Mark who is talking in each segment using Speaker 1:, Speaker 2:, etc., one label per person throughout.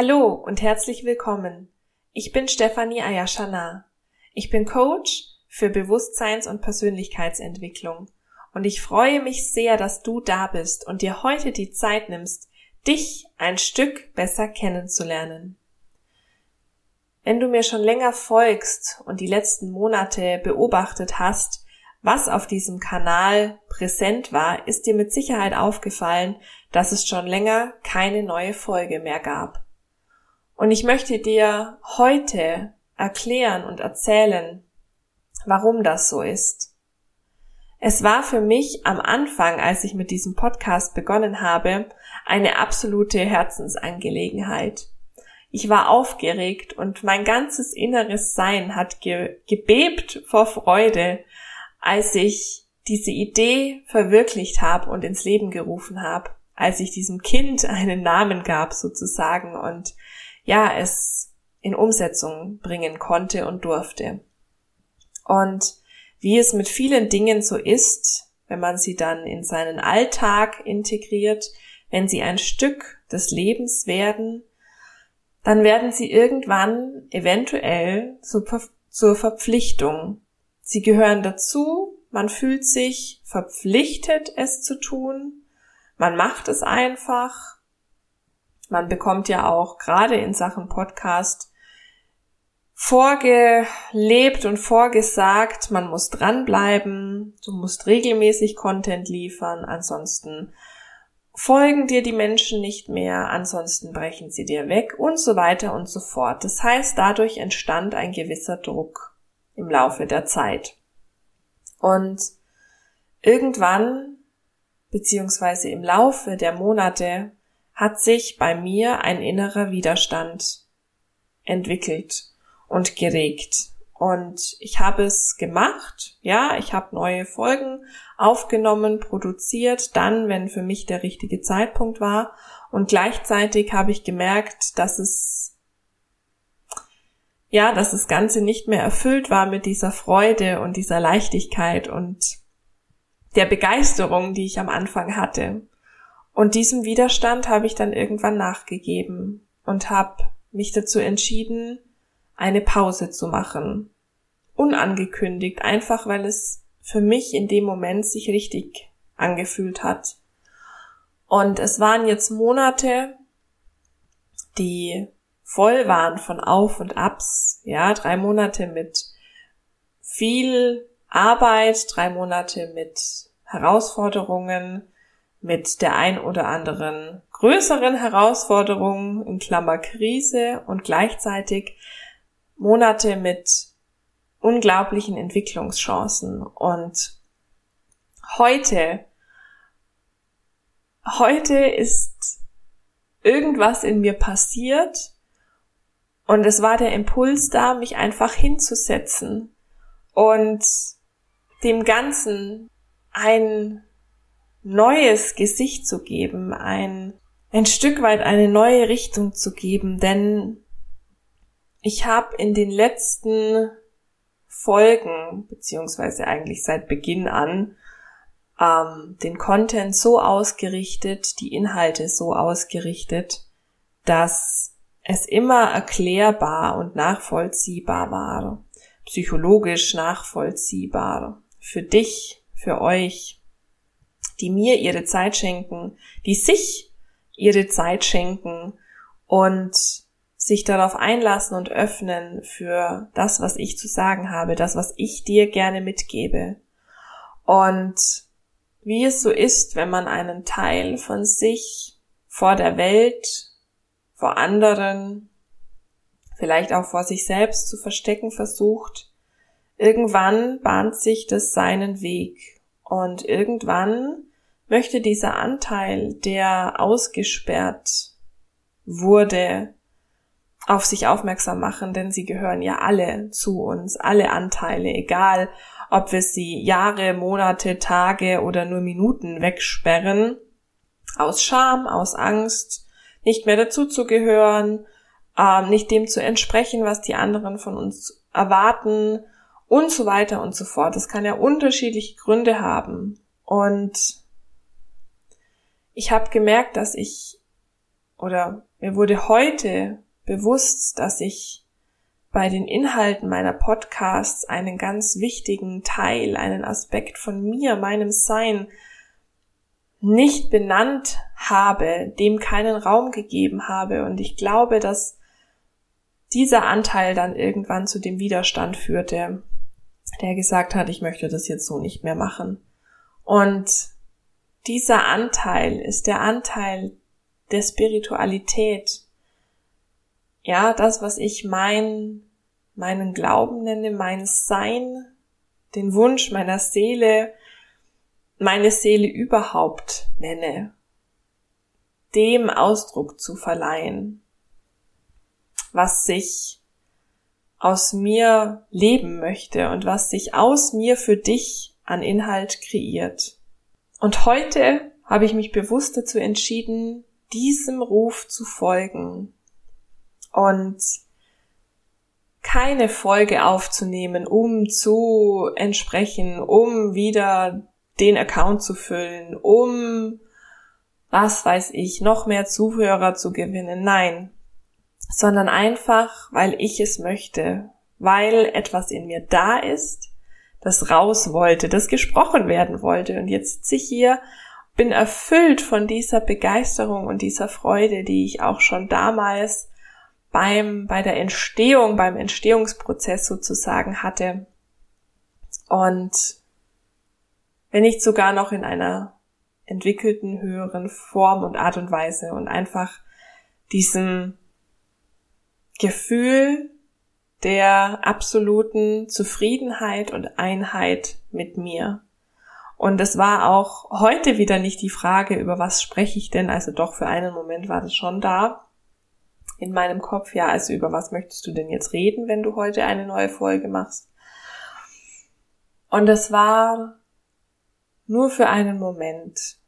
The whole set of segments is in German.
Speaker 1: Hallo und herzlich willkommen. Ich bin Stefanie Ayashana. Ich bin Coach für Bewusstseins- und Persönlichkeitsentwicklung und ich freue mich sehr, dass du da bist und dir heute die Zeit nimmst, dich ein Stück besser kennenzulernen. Wenn du mir schon länger folgst und die letzten Monate beobachtet hast, was auf diesem Kanal präsent war, ist dir mit Sicherheit aufgefallen, dass es schon länger keine neue Folge mehr gab. Und ich möchte dir heute erklären und erzählen, warum das so ist. Es war für mich am Anfang, als ich mit diesem Podcast begonnen habe, eine absolute Herzensangelegenheit. Ich war aufgeregt und mein ganzes inneres Sein hat ge gebebt vor Freude, als ich diese Idee verwirklicht habe und ins Leben gerufen habe, als ich diesem Kind einen Namen gab sozusagen und ja, es in Umsetzung bringen konnte und durfte. Und wie es mit vielen Dingen so ist, wenn man sie dann in seinen Alltag integriert, wenn sie ein Stück des Lebens werden, dann werden sie irgendwann eventuell zur Verpflichtung. Sie gehören dazu, man fühlt sich verpflichtet, es zu tun, man macht es einfach man bekommt ja auch gerade in Sachen Podcast vorgelebt und vorgesagt, man muss dranbleiben, du musst regelmäßig Content liefern, ansonsten folgen dir die Menschen nicht mehr, ansonsten brechen sie dir weg und so weiter und so fort. Das heißt, dadurch entstand ein gewisser Druck im Laufe der Zeit. Und irgendwann, beziehungsweise im Laufe der Monate, hat sich bei mir ein innerer Widerstand entwickelt und geregt. Und ich habe es gemacht, ja, ich habe neue Folgen aufgenommen, produziert, dann, wenn für mich der richtige Zeitpunkt war. Und gleichzeitig habe ich gemerkt, dass es, ja, dass das Ganze nicht mehr erfüllt war mit dieser Freude und dieser Leichtigkeit und der Begeisterung, die ich am Anfang hatte. Und diesem Widerstand habe ich dann irgendwann nachgegeben und habe mich dazu entschieden, eine Pause zu machen. Unangekündigt, einfach weil es für mich in dem Moment sich richtig angefühlt hat. Und es waren jetzt Monate, die voll waren von Auf und Abs, ja, drei Monate mit viel Arbeit, drei Monate mit Herausforderungen, mit der ein oder anderen größeren Herausforderung in Klammer Krise und gleichzeitig Monate mit unglaublichen Entwicklungschancen. Und heute, heute ist irgendwas in mir passiert und es war der Impuls da, mich einfach hinzusetzen und dem Ganzen ein neues Gesicht zu geben, ein, ein Stück weit eine neue Richtung zu geben, denn ich habe in den letzten Folgen, beziehungsweise eigentlich seit Beginn an, ähm, den Content so ausgerichtet, die Inhalte so ausgerichtet, dass es immer erklärbar und nachvollziehbar war, psychologisch nachvollziehbar, für dich, für euch, die mir ihre Zeit schenken, die sich ihre Zeit schenken und sich darauf einlassen und öffnen für das, was ich zu sagen habe, das, was ich dir gerne mitgebe. Und wie es so ist, wenn man einen Teil von sich vor der Welt, vor anderen, vielleicht auch vor sich selbst zu verstecken versucht, irgendwann bahnt sich das seinen Weg. Und irgendwann möchte dieser Anteil, der ausgesperrt wurde, auf sich aufmerksam machen, denn sie gehören ja alle zu uns, alle Anteile, egal ob wir sie Jahre, Monate, Tage oder nur Minuten wegsperren, aus Scham, aus Angst, nicht mehr dazuzugehören, ähm, nicht dem zu entsprechen, was die anderen von uns erwarten und so weiter und so fort. Das kann ja unterschiedliche Gründe haben. Und ich habe gemerkt, dass ich oder mir wurde heute bewusst, dass ich bei den Inhalten meiner Podcasts einen ganz wichtigen Teil, einen Aspekt von mir, meinem Sein nicht benannt habe, dem keinen Raum gegeben habe. Und ich glaube, dass dieser Anteil dann irgendwann zu dem Widerstand führte, der gesagt hat, ich möchte das jetzt so nicht mehr machen. Und dieser Anteil ist der Anteil der Spiritualität. Ja, das, was ich mein, meinen Glauben nenne, mein Sein, den Wunsch meiner Seele, meine Seele überhaupt nenne, dem Ausdruck zu verleihen, was sich aus mir leben möchte und was sich aus mir für dich an Inhalt kreiert. Und heute habe ich mich bewusst dazu entschieden, diesem Ruf zu folgen und keine Folge aufzunehmen, um zu entsprechen, um wieder den Account zu füllen, um, was weiß ich, noch mehr Zuhörer zu gewinnen. Nein, sondern einfach, weil ich es möchte, weil etwas in mir da ist, das raus wollte, das gesprochen werden wollte. Und jetzt sitze ich hier, bin erfüllt von dieser Begeisterung und dieser Freude, die ich auch schon damals beim, bei der Entstehung, beim Entstehungsprozess sozusagen hatte. Und wenn nicht sogar noch in einer entwickelten höheren Form und Art und Weise und einfach diesem Gefühl der absoluten Zufriedenheit und Einheit mit mir. Und es war auch heute wieder nicht die Frage, über was spreche ich denn, also doch für einen Moment war das schon da in meinem Kopf, ja, also über was möchtest du denn jetzt reden, wenn du heute eine neue Folge machst? Und es war nur für einen Moment.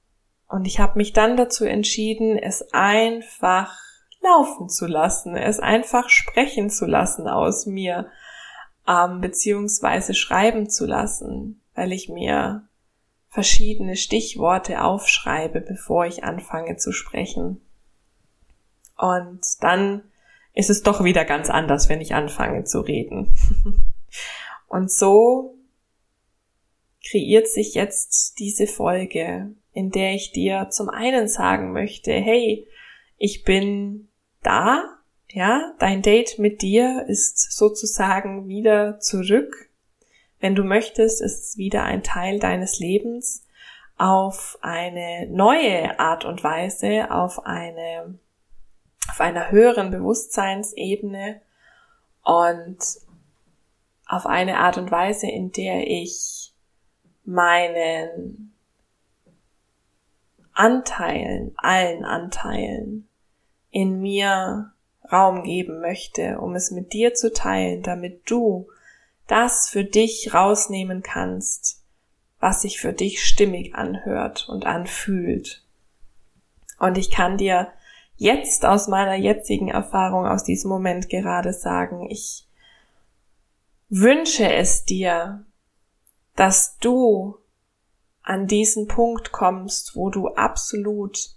Speaker 1: Und ich habe mich dann dazu entschieden, es einfach laufen zu lassen, es einfach sprechen zu lassen aus mir, ähm, beziehungsweise schreiben zu lassen, weil ich mir verschiedene Stichworte aufschreibe, bevor ich anfange zu sprechen. Und dann ist es doch wieder ganz anders, wenn ich anfange zu reden. Und so kreiert sich jetzt diese Folge, in der ich dir zum einen sagen möchte, hey, ich bin da, ja, dein Date mit dir ist sozusagen wieder zurück. Wenn du möchtest, ist es wieder ein Teil deines Lebens auf eine neue Art und Weise, auf eine, auf einer höheren Bewusstseinsebene und auf eine Art und Weise, in der ich meinen Anteilen, allen Anteilen in mir Raum geben möchte, um es mit dir zu teilen, damit du das für dich rausnehmen kannst, was sich für dich stimmig anhört und anfühlt. Und ich kann dir jetzt aus meiner jetzigen Erfahrung aus diesem Moment gerade sagen, ich wünsche es dir, dass du an diesen Punkt kommst, wo du absolut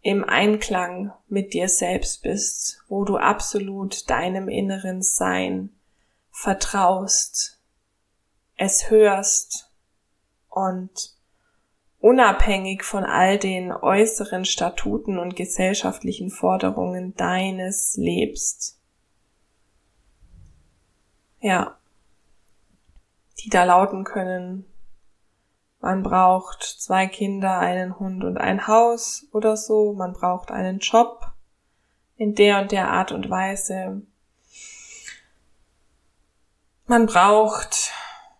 Speaker 1: im Einklang mit dir selbst bist, wo du absolut deinem inneren Sein vertraust, es hörst und unabhängig von all den äußeren Statuten und gesellschaftlichen Forderungen deines lebst. Ja, die da lauten können, man braucht zwei Kinder, einen Hund und ein Haus oder so, man braucht einen Job in der und der Art und Weise. Man braucht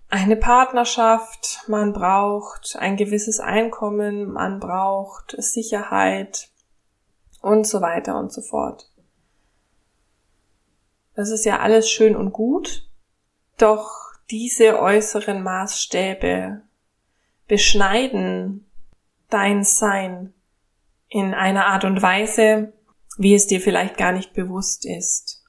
Speaker 1: eine Partnerschaft, man braucht ein gewisses Einkommen, man braucht Sicherheit und so weiter und so fort. Das ist ja alles schön und gut, doch diese äußeren Maßstäbe beschneiden dein Sein in einer Art und Weise, wie es dir vielleicht gar nicht bewusst ist,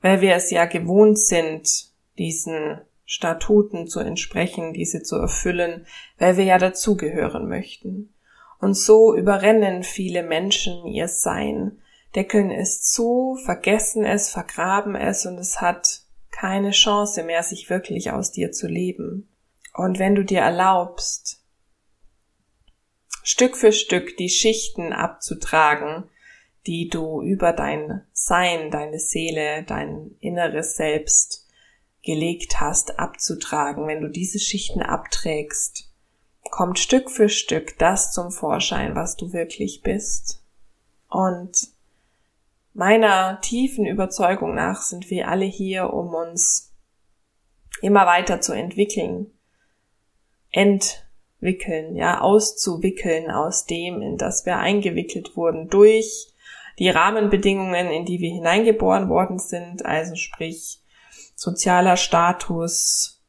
Speaker 1: weil wir es ja gewohnt sind, diesen Statuten zu entsprechen, diese zu erfüllen, weil wir ja dazugehören möchten. Und so überrennen viele Menschen ihr Sein decken es zu, vergessen es, vergraben es und es hat keine Chance mehr, sich wirklich aus dir zu leben. Und wenn du dir erlaubst, Stück für Stück die Schichten abzutragen, die du über dein Sein, deine Seele, dein inneres Selbst gelegt hast, abzutragen, wenn du diese Schichten abträgst, kommt Stück für Stück das zum Vorschein, was du wirklich bist. Und meiner tiefen Überzeugung nach sind wir alle hier, um uns immer weiter zu entwickeln, entwickeln, ja, auszuwickeln aus dem, in das wir eingewickelt wurden durch die Rahmenbedingungen, in die wir hineingeboren worden sind, also sprich sozialer Status,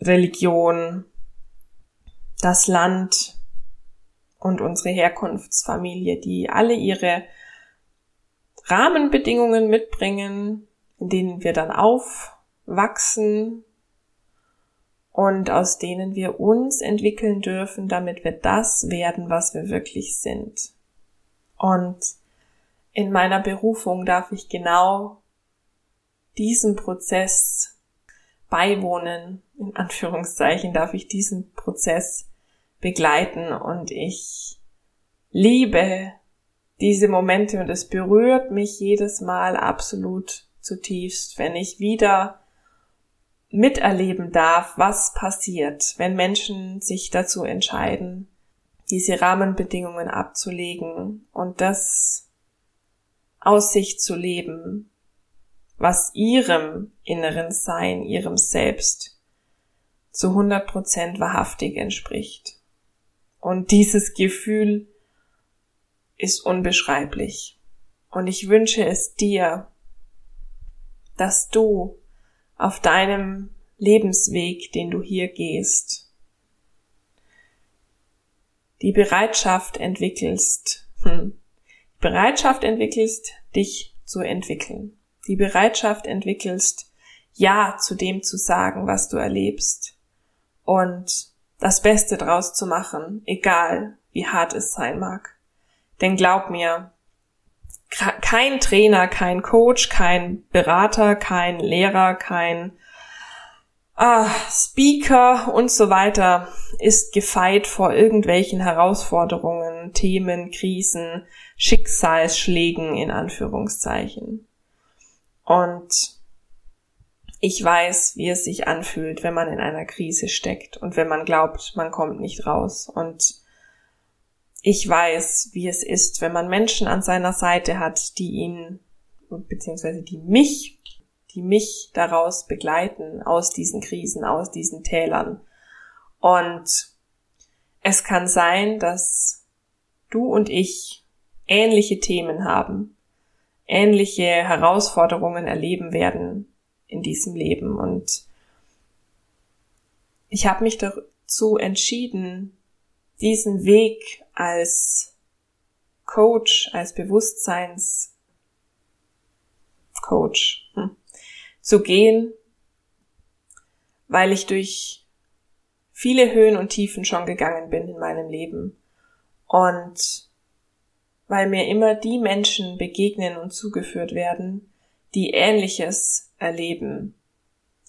Speaker 1: Religion, das Land und unsere Herkunftsfamilie, die alle ihre Rahmenbedingungen mitbringen, in denen wir dann aufwachsen und aus denen wir uns entwickeln dürfen, damit wir das werden, was wir wirklich sind. Und in meiner Berufung darf ich genau diesem Prozess beiwohnen, in Anführungszeichen darf ich diesen Prozess begleiten und ich liebe diese Momente und es berührt mich jedes Mal absolut zutiefst, wenn ich wieder miterleben darf, was passiert, wenn Menschen sich dazu entscheiden, diese Rahmenbedingungen abzulegen und das aus sich zu leben, was ihrem inneren Sein, ihrem Selbst zu 100 Prozent wahrhaftig entspricht. Und dieses Gefühl ist unbeschreiblich. Und ich wünsche es dir, dass du auf deinem Lebensweg, den du hier gehst, die Bereitschaft entwickelst, hm, Bereitschaft entwickelst, dich zu entwickeln die Bereitschaft entwickelst, Ja zu dem zu sagen, was du erlebst und das Beste draus zu machen, egal wie hart es sein mag. Denn glaub mir, kein Trainer, kein Coach, kein Berater, kein Lehrer, kein ah, Speaker und so weiter ist gefeit vor irgendwelchen Herausforderungen, Themen, Krisen, Schicksalsschlägen in Anführungszeichen. Und ich weiß, wie es sich anfühlt, wenn man in einer Krise steckt und wenn man glaubt, man kommt nicht raus. Und ich weiß, wie es ist, wenn man Menschen an seiner Seite hat, die ihn, beziehungsweise die mich, die mich daraus begleiten, aus diesen Krisen, aus diesen Tälern. Und es kann sein, dass du und ich ähnliche Themen haben, ähnliche Herausforderungen erleben werden in diesem Leben. Und ich habe mich dazu entschieden, diesen Weg als Coach, als Bewusstseinscoach hm, zu gehen, weil ich durch viele Höhen und Tiefen schon gegangen bin in meinem Leben. Und weil mir immer die Menschen begegnen und zugeführt werden, die Ähnliches erleben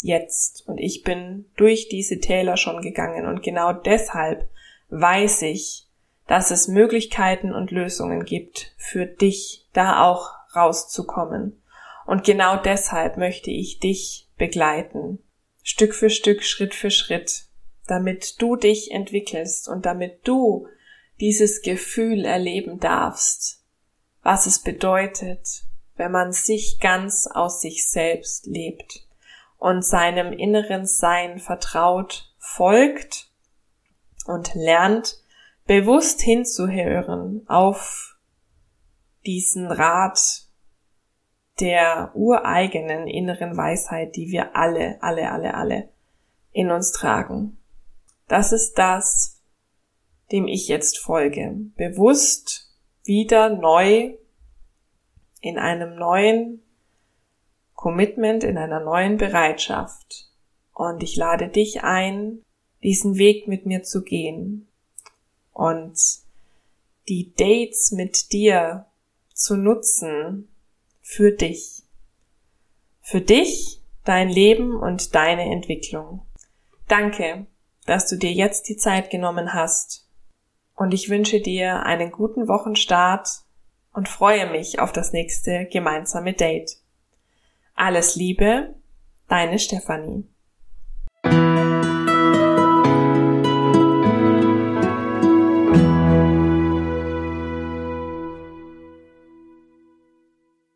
Speaker 1: jetzt. Und ich bin durch diese Täler schon gegangen und genau deshalb weiß ich, dass es Möglichkeiten und Lösungen gibt für dich, da auch rauszukommen. Und genau deshalb möchte ich dich begleiten, Stück für Stück, Schritt für Schritt, damit du dich entwickelst und damit du dieses Gefühl erleben darfst, was es bedeutet, wenn man sich ganz aus sich selbst lebt und seinem inneren Sein vertraut, folgt und lernt, bewusst hinzuhören auf diesen Rat der ureigenen inneren Weisheit, die wir alle, alle, alle, alle in uns tragen. Das ist das, dem ich jetzt folge, bewusst wieder neu in einem neuen Commitment, in einer neuen Bereitschaft. Und ich lade dich ein, diesen Weg mit mir zu gehen und die Dates mit dir zu nutzen für dich. Für dich, dein Leben und deine Entwicklung. Danke, dass du dir jetzt die Zeit genommen hast. Und ich wünsche dir einen guten Wochenstart und freue mich auf das nächste gemeinsame Date. Alles Liebe, deine Stefanie.